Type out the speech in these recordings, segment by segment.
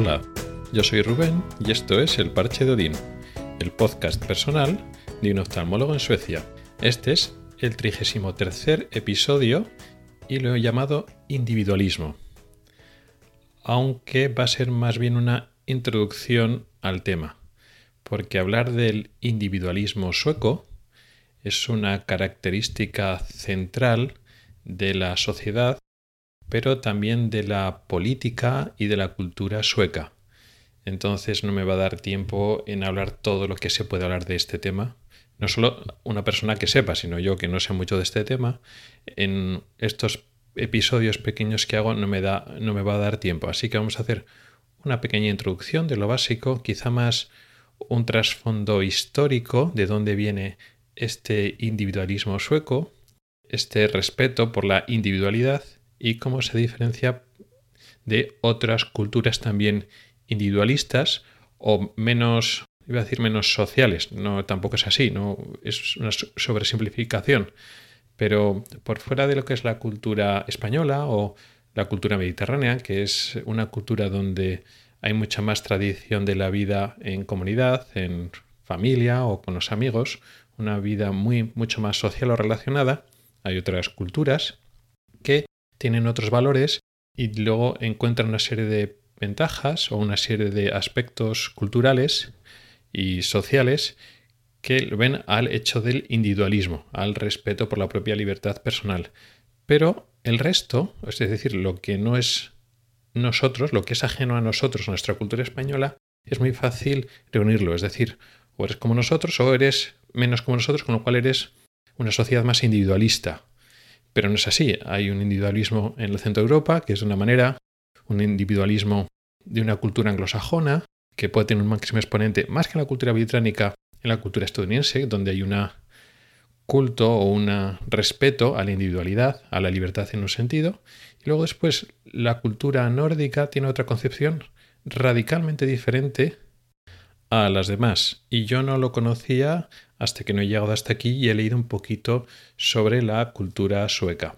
Hola, yo soy Rubén y esto es El Parche de Odín, el podcast personal de un oftalmólogo en Suecia. Este es el 33 episodio y lo he llamado individualismo, aunque va a ser más bien una introducción al tema, porque hablar del individualismo sueco es una característica central de la sociedad, pero también de la política y de la cultura sueca. Entonces no me va a dar tiempo en hablar todo lo que se puede hablar de este tema. No solo una persona que sepa, sino yo que no sé mucho de este tema. En estos episodios pequeños que hago no me, da, no me va a dar tiempo. Así que vamos a hacer una pequeña introducción de lo básico, quizá más un trasfondo histórico de dónde viene este individualismo sueco, este respeto por la individualidad y cómo se diferencia de otras culturas también individualistas o menos, iba a decir menos sociales, no tampoco es así, no es una sobresimplificación, pero por fuera de lo que es la cultura española o la cultura mediterránea, que es una cultura donde hay mucha más tradición de la vida en comunidad, en familia o con los amigos, una vida muy mucho más social o relacionada. Hay otras culturas que tienen otros valores y luego encuentran una serie de ventajas o una serie de aspectos culturales y sociales que ven al hecho del individualismo, al respeto por la propia libertad personal. Pero el resto, es decir, lo que no es nosotros, lo que es ajeno a nosotros, nuestra cultura española, es muy fácil reunirlo. Es decir, o eres como nosotros o eres menos como nosotros, con lo cual eres una sociedad más individualista. Pero no es así. Hay un individualismo en el centro de Europa, que es de una manera, un individualismo de una cultura anglosajona, que puede tener un máximo exponente más que en la cultura británica, en la cultura estadounidense, donde hay un culto o un respeto a la individualidad, a la libertad en un sentido. Y luego después la cultura nórdica tiene otra concepción radicalmente diferente a las demás. Y yo no lo conocía hasta que no he llegado hasta aquí y he leído un poquito sobre la cultura sueca.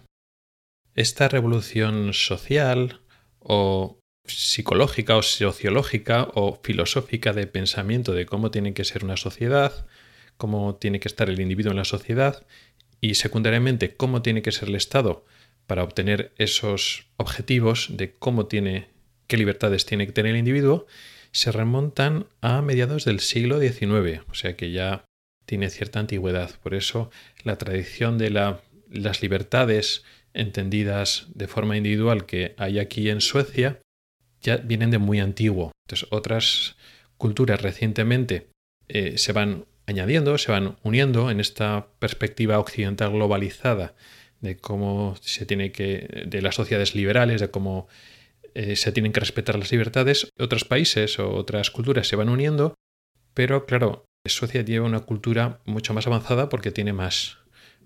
Esta revolución social o psicológica o sociológica o filosófica de pensamiento de cómo tiene que ser una sociedad, cómo tiene que estar el individuo en la sociedad y secundariamente cómo tiene que ser el Estado para obtener esos objetivos de cómo tiene, qué libertades tiene que tener el individuo, se remontan a mediados del siglo XIX, o sea que ya tiene cierta antigüedad. Por eso la tradición de las libertades entendidas de forma individual que hay aquí en Suecia ya vienen de muy antiguo. Entonces otras culturas recientemente eh, se van añadiendo, se van uniendo en esta perspectiva occidental globalizada de cómo se tiene que, de las sociedades liberales, de cómo eh, se tienen que respetar las libertades. Otros países o otras culturas se van uniendo, pero claro, Suecia lleva una cultura mucho más avanzada porque tiene más,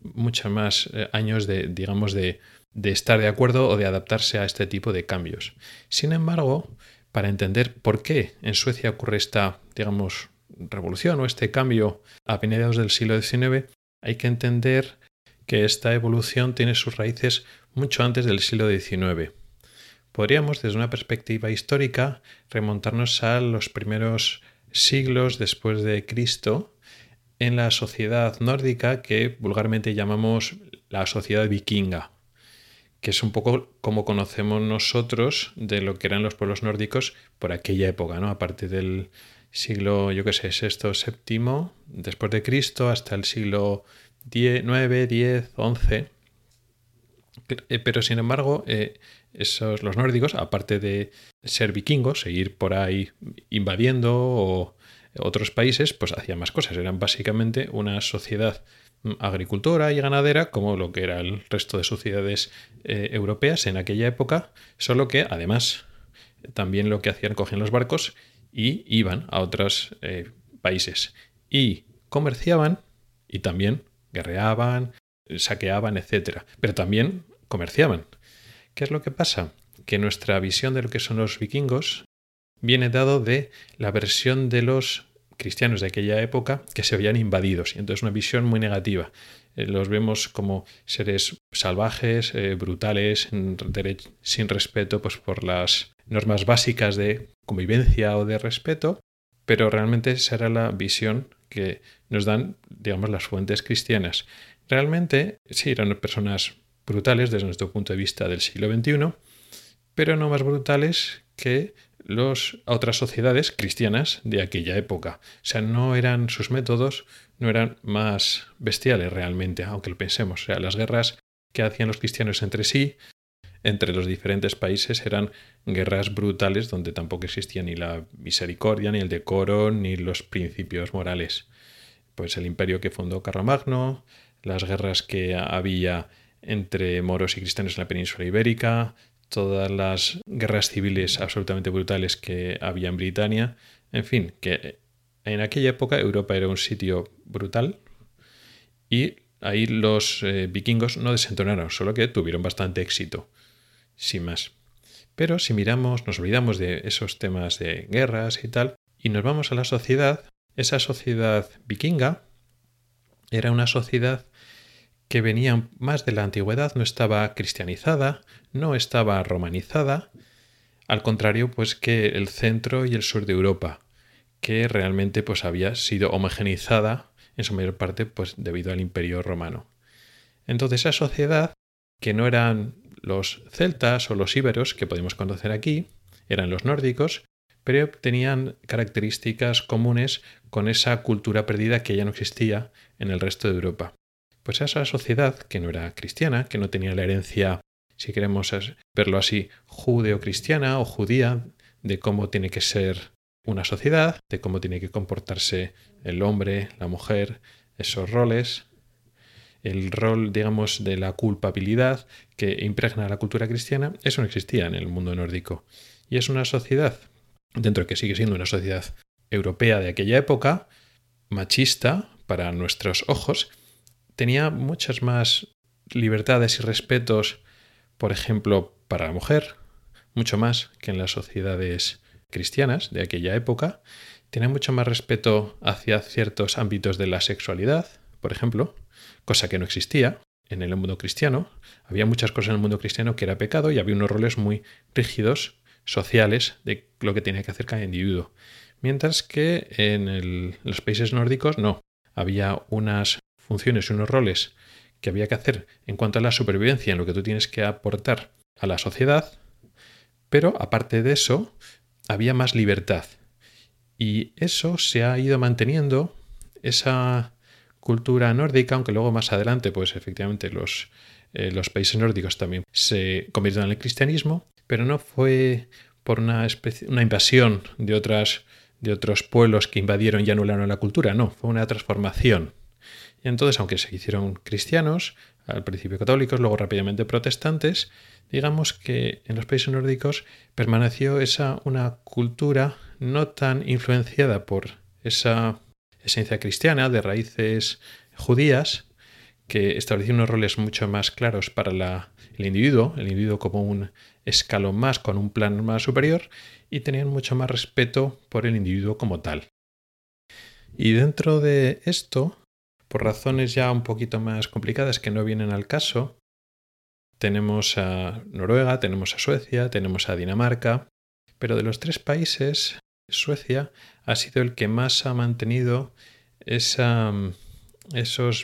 muchos más eh, años de, digamos, de, estar de acuerdo o de adaptarse a este tipo de cambios. Sin embargo, para entender por qué en Suecia ocurre esta, digamos, revolución o este cambio a mediados del siglo XIX, hay que entender que esta evolución tiene sus raíces mucho antes del siglo XIX. Podríamos, desde una perspectiva histórica, remontarnos a los primeros siglos después de Cristo en la sociedad nórdica que vulgarmente llamamos la sociedad vikinga, que es un poco como conocemos nosotros de lo que eran los pueblos nórdicos por aquella época, ¿no? Aparte del siglo, yo qué sé, sexto, séptimo, después de Cristo, hasta el siglo X, XI. Pero sin embargo, eh, esos, los nórdicos, aparte de ser vikingos, seguir por ahí invadiendo o otros países, pues hacían más cosas. Eran básicamente una sociedad agricultora y ganadera como lo que era el resto de sociedades eh, europeas en aquella época, solo que además también lo que hacían cogían los barcos y iban a otros eh, países y comerciaban y también guerreaban, saqueaban, etc. Pero también comerciaban. ¿Qué es lo que pasa? Que nuestra visión de lo que son los vikingos viene dado de la versión de los cristianos de aquella época que se habían invadidos. Y entonces una visión muy negativa. Eh, los vemos como seres salvajes, eh, brutales, sin respeto pues, por las normas básicas de convivencia o de respeto, pero realmente esa era la visión que nos dan, digamos, las fuentes cristianas. Realmente, sí, eran personas brutales desde nuestro punto de vista del siglo XXI, pero no más brutales que las otras sociedades cristianas de aquella época. O sea, no eran sus métodos, no eran más bestiales realmente, aunque lo pensemos. O sea, las guerras que hacían los cristianos entre sí, entre los diferentes países, eran guerras brutales donde tampoco existía ni la misericordia, ni el decoro, ni los principios morales. Pues el imperio que fundó Carlomagno, las guerras que había entre moros y cristianos en la península ibérica, todas las guerras civiles absolutamente brutales que había en Britania, en fin, que en aquella época Europa era un sitio brutal y ahí los eh, vikingos no desentonaron, solo que tuvieron bastante éxito, sin más. Pero si miramos, nos olvidamos de esos temas de guerras y tal, y nos vamos a la sociedad, esa sociedad vikinga era una sociedad que venía más de la antigüedad, no estaba cristianizada, no estaba romanizada, al contrario pues que el centro y el sur de Europa, que realmente pues había sido homogenizada en su mayor parte pues debido al imperio romano. Entonces esa sociedad, que no eran los celtas o los íberos que podemos conocer aquí, eran los nórdicos, pero tenían características comunes con esa cultura perdida que ya no existía en el resto de Europa. Pues esa sociedad que no era cristiana, que no tenía la herencia, si queremos verlo así, judeo-cristiana o judía, de cómo tiene que ser una sociedad, de cómo tiene que comportarse el hombre, la mujer, esos roles, el rol, digamos, de la culpabilidad que impregna la cultura cristiana, eso no existía en el mundo nórdico. Y es una sociedad, dentro de que sigue siendo una sociedad europea de aquella época, machista para nuestros ojos, tenía muchas más libertades y respetos, por ejemplo, para la mujer, mucho más que en las sociedades cristianas de aquella época. Tenía mucho más respeto hacia ciertos ámbitos de la sexualidad, por ejemplo, cosa que no existía en el mundo cristiano. Había muchas cosas en el mundo cristiano que era pecado y había unos roles muy rígidos, sociales, de lo que tenía que hacer cada individuo. Mientras que en los países nórdicos no. Había unas funciones y unos roles que había que hacer en cuanto a la supervivencia, en lo que tú tienes que aportar a la sociedad, pero aparte de eso, había más libertad. Y eso se ha ido manteniendo, esa cultura nórdica, aunque luego más adelante, pues efectivamente los, eh, los países nórdicos también se convirtieron en el cristianismo, pero no fue por una, una invasión de, otras, de otros pueblos que invadieron y anularon la cultura, no, fue una transformación entonces, aunque se hicieron cristianos, al principio católicos, luego rápidamente protestantes, digamos que en los países nórdicos permaneció esa una cultura no tan influenciada por esa esencia cristiana de raíces judías, que estableció unos roles mucho más claros para el individuo, el individuo como un escalón más, con un plan más superior, y tenían mucho más respeto por el individuo como tal. Y dentro de esto, por razones ya un poquito más complicadas que no vienen al caso, tenemos a Noruega, tenemos a Suecia, tenemos a Dinamarca, pero de los tres países, Suecia ha sido el que más ha mantenido esos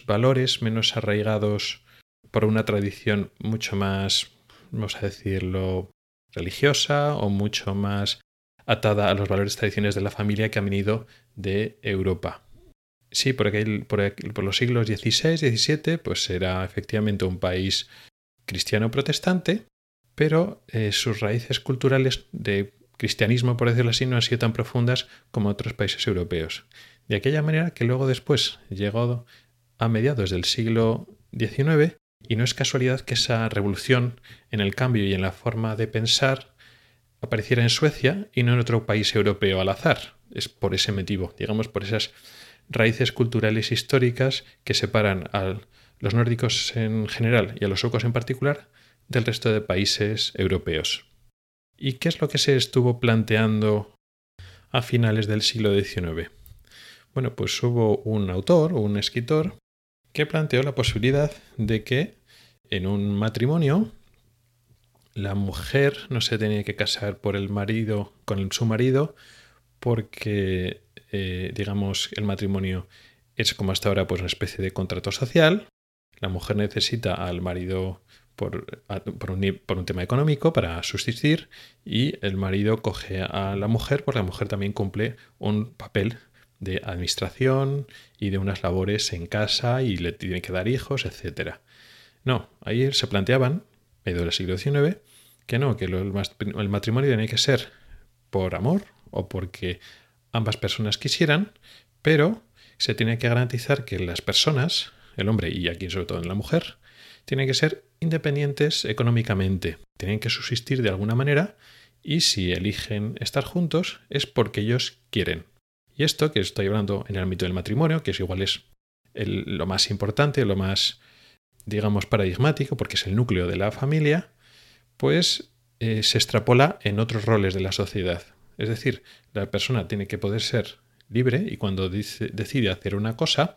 valores menos arraigados por una tradición mucho más, vamos a decirlo, religiosa o mucho más atada a los valores tradiciones de la familia que han venido de Europa. Sí, por, por, los siglos XVI, XVII, pues era efectivamente un país cristiano protestante, pero eh, sus raíces culturales de cristianismo, por decirlo así, no han sido tan profundas como otros países europeos. De aquella manera que luego después llegó a mediados del siglo XIX, y no es casualidad que esa revolución en el cambio y en la forma de pensar apareciera en Suecia y no en otro país europeo al azar. Es por ese motivo, digamos, por esas raíces culturales históricas que separan a los nórdicos en general y a los suecos en particular del resto de países europeos. ¿Y qué es lo que se estuvo planteando a finales del siglo XIX? Bueno, pues hubo un autor o un escritor que planteó la posibilidad de que en un matrimonio la mujer no se tenía que casar por el marido con su marido porque, eh, digamos, el matrimonio es como hasta ahora pues una especie de contrato social. La mujer necesita al marido por, por, un, por, un, tema económico para subsistir y el marido coge a la mujer porque la mujer también cumple un papel de administración y de unas labores en casa y le tiene que dar hijos, etc. No, ahí se planteaban, medio del siglo XIX, que no, que el matrimonio tiene que ser por amor o porque ambas personas quisieran, pero se tiene que garantizar que las personas, el hombre y aquí sobre todo en la mujer, tienen que ser independientes económicamente, tienen que subsistir de alguna manera y si eligen estar juntos es porque ellos quieren. Y esto que estoy hablando en el ámbito del matrimonio, que es igual es lo más importante, lo más, digamos, paradigmático, porque es el núcleo de la familia, pues eh, se extrapola en otros roles de la sociedad. Es decir, la persona tiene que poder ser libre y cuando decide hacer una cosa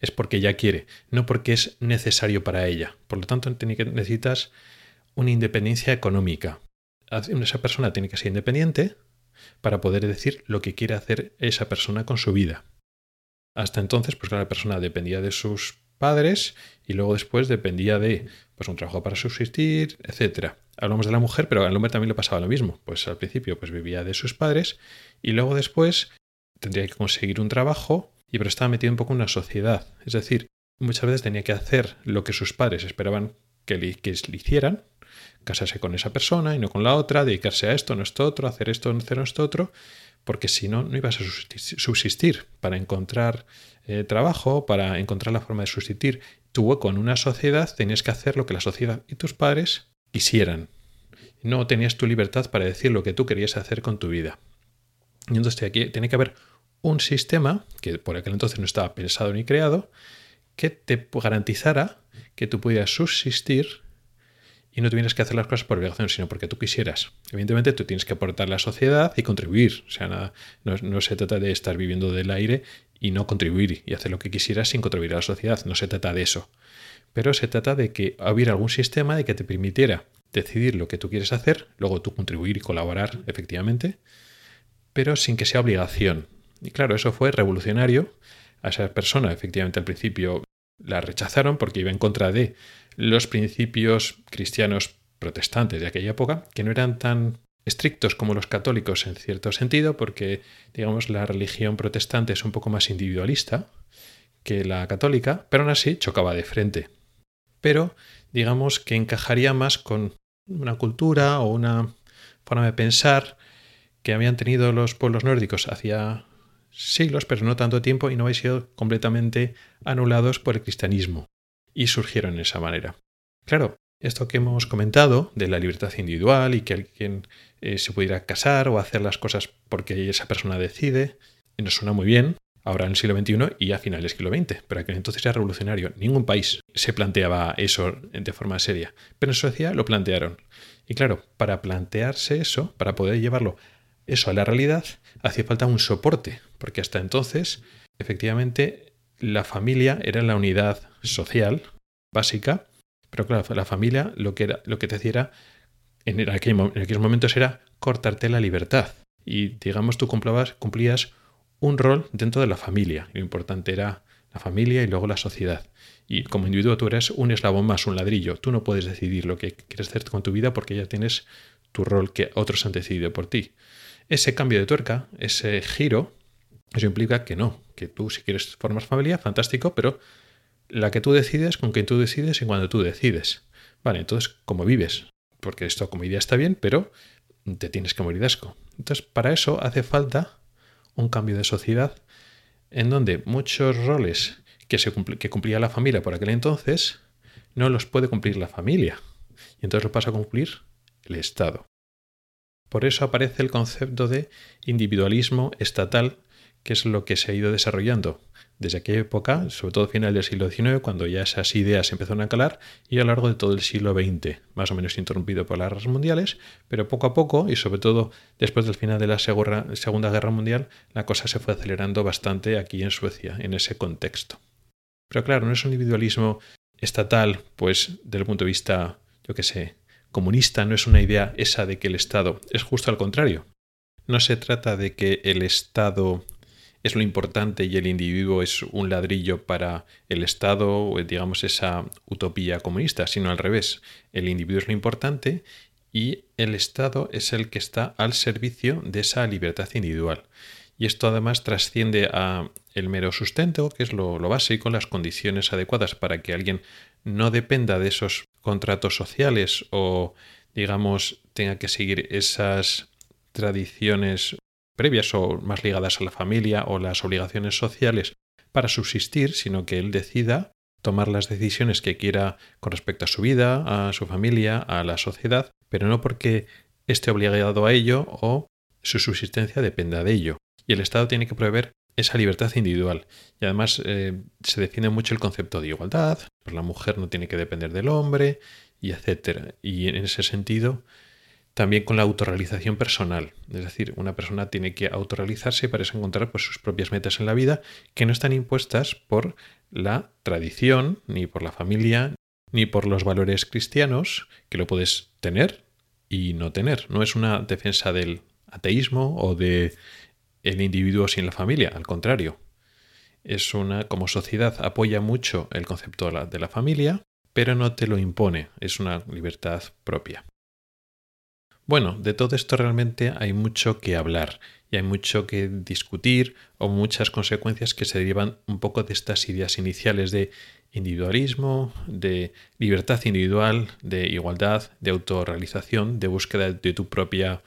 es porque ella quiere, no porque es necesario para ella. Por lo tanto, necesitas una independencia económica. Esa persona tiene que ser independiente para poder decir lo que quiere hacer esa persona con su vida. Hasta entonces, pues la persona dependía de sus padres y luego después dependía de pues, un trabajo para subsistir, etc. Hablamos de la mujer, pero al hombre también le pasaba lo mismo. Pues al principio pues vivía de sus padres y luego después tendría que conseguir un trabajo y pero estaba metido un poco en una sociedad. Es decir, muchas veces tenía que hacer lo que sus padres esperaban que le, que le hicieran, casarse con esa persona y no con la otra, dedicarse a esto, no esto otro, hacer esto, no hacer esto otro, porque si no, no ibas a subsistir. Para encontrar eh, trabajo, para encontrar la forma de subsistir tu hueco en una sociedad, tenías que hacer lo que la sociedad y tus padres quisieran. No tenías tu libertad para decir lo que tú querías hacer con tu vida. Y entonces aquí tiene que haber un sistema, que por aquel entonces no estaba pensado ni creado, que te garantizara que tú pudieras subsistir y no tuvieras que hacer las cosas por obligación, sino porque tú quisieras. Evidentemente tú tienes que aportar a la sociedad y contribuir. O sea, nada, no, se trata de estar viviendo del aire y no contribuir y hacer lo que quisieras sin contribuir a la sociedad. No se trata de eso. Pero se trata de que hubiera algún sistema de que te permitiera decidir lo que tú quieres hacer, luego tú contribuir y colaborar efectivamente, pero sin que sea obligación. Y claro, eso fue revolucionario. A esa persona, efectivamente, al principio la rechazaron porque iba en contra de los principios cristianos protestantes de aquella época, que no eran tan estrictos como los católicos en cierto sentido, porque, digamos, la religión protestante es un poco más individualista que la católica, pero aún así chocaba de frente. Pero, digamos, que encajaría más con una cultura o una forma de pensar que habían tenido los pueblos nórdicos hacia siglos, pero no tanto tiempo, y no habían sido completamente anulados por el cristianismo. Y surgieron de esa manera. Claro, esto que hemos comentado de la libertad individual y que alguien eh, se pudiera casar o hacer las cosas porque esa persona decide, nos suena muy bien ahora en el siglo XXI y a finales del siglo XX, pero aquel entonces era revolucionario. Ningún país se planteaba eso de forma seria, pero en Suecia lo plantearon. Y claro, para plantearse eso, para poder llevarlo eso a la realidad, hacía falta un soporte, porque hasta entonces, efectivamente, la familia era la unidad social básica, pero claro, la familia lo que, era, lo que te hacía era, en, aquellos momentos era cortarte la libertad. Y digamos, tú cumplías un rol dentro de la familia. Lo importante era la familia y luego la sociedad. Y como individuo tú eres un eslabón más, un ladrillo. Tú no puedes decidir lo que quieres hacer con tu vida porque ya tienes tu rol que otros han decidido por ti. Ese cambio de tuerca, ese giro, eso implica que no, que tú si quieres formar familia, fantástico, pero la que tú decides, con quien tú decides y cuando tú decides. Vale, entonces, ¿cómo vives? Porque esto como idea está bien, pero te tienes que morir de asco. Entonces, para eso hace falta un cambio de sociedad en donde muchos roles que, se que cumplía la familia por aquel entonces no los puede cumplir la familia. Y entonces lo pasa a cumplir el Estado. Por eso aparece el concepto de individualismo estatal, que es lo que se ha ido desarrollando desde aquella época, sobre todo final del siglo XIX, cuando ya esas ideas empezaron a calar, y a lo largo de todo el siglo XX, más o menos interrumpido por las guerras mundiales, pero poco a poco, y sobre todo después del final de la Segunda Guerra Mundial, la cosa se fue acelerando bastante aquí en Suecia, en ese contexto. Pero claro, no es un individualismo estatal, pues desde el punto de vista, yo qué sé, comunista no es una idea esa de que el Estado es justo al contrario. No se trata de que el Estado es lo importante y el individuo es un ladrillo para el Estado, digamos esa utopía comunista, sino al revés. El individuo es lo importante y el Estado es el que está al servicio de esa libertad individual. Y esto además trasciende a el mero sustento, que es lo, lo básico, las condiciones adecuadas para que alguien no dependa de esos contratos sociales o, digamos, tenga que seguir esas tradiciones previas o más ligadas a la familia o las obligaciones sociales para subsistir, sino que él decida tomar las decisiones que quiera con respecto a su vida, a su familia, a la sociedad, pero no porque esté obligado a ello o su subsistencia dependa de ello. Y el Estado tiene que proveer esa libertad individual. Y además eh, se defiende mucho el concepto de igualdad, pues la mujer no tiene que depender del hombre, y etcétera. Y en ese sentido, también con la autorrealización personal. Es decir, una persona tiene que autorrealizarse para encontrar pues, sus propias metas en la vida que no están impuestas por la tradición, ni por la familia, ni por los valores cristianos, que lo puedes tener y no tener. No es una defensa del ateísmo o de el individuo sin la familia, al contrario. Es una, como sociedad, apoya mucho el concepto de la familia, pero no te lo impone, es una libertad propia. Bueno, de todo esto realmente hay mucho que hablar y hay mucho que discutir o muchas consecuencias que se derivan un poco de estas ideas iniciales de individualismo, de libertad individual, de igualdad, de autorrealización, de búsqueda de tu propia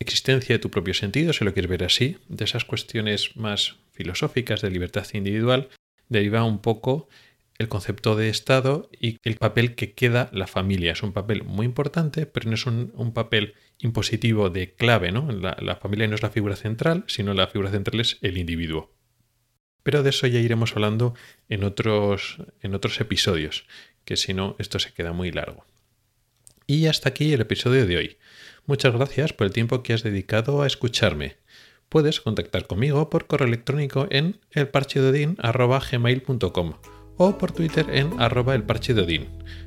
existencia, de tu propio sentido, si lo quieres ver así, de esas cuestiones más filosóficas de libertad individual, deriva un poco el concepto de Estado y el papel que queda la familia. Es un papel muy importante, pero no es un, papel impositivo de clave. ¿no? La, familia no es la figura central, sino la figura central es el individuo. Pero de eso ya iremos hablando en otros, en otros episodios, que si no, esto se queda muy largo. Y hasta aquí el episodio de hoy. Muchas gracias por el tiempo que has dedicado a escucharme. Puedes contactar conmigo por correo electrónico en elparchedodin.gmail.com o por Twitter en arroba el parche de.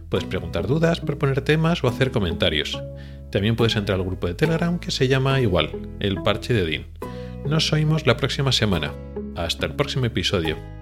Puedes preguntar dudas, proponer temas o hacer comentarios. También puedes entrar al grupo de Telegram que se llama igual, el parche de Odín. Nos oímos la próxima semana. Hasta el próximo episodio.